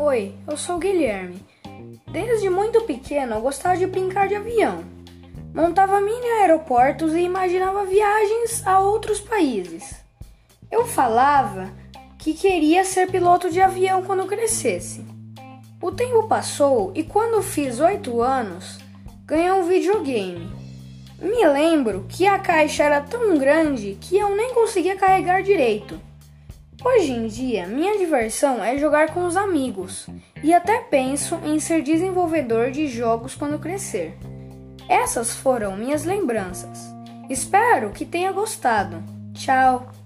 Oi, eu sou o Guilherme. Desde muito pequeno eu gostava de brincar de avião. Montava mini aeroportos e imaginava viagens a outros países. Eu falava que queria ser piloto de avião quando crescesse. O tempo passou e quando fiz oito anos, ganhei um videogame. Me lembro que a caixa era tão grande que eu nem conseguia carregar direito. Hoje em dia, minha diversão é jogar com os amigos e até penso em ser desenvolvedor de jogos quando crescer. Essas foram minhas lembranças. Espero que tenha gostado. Tchau!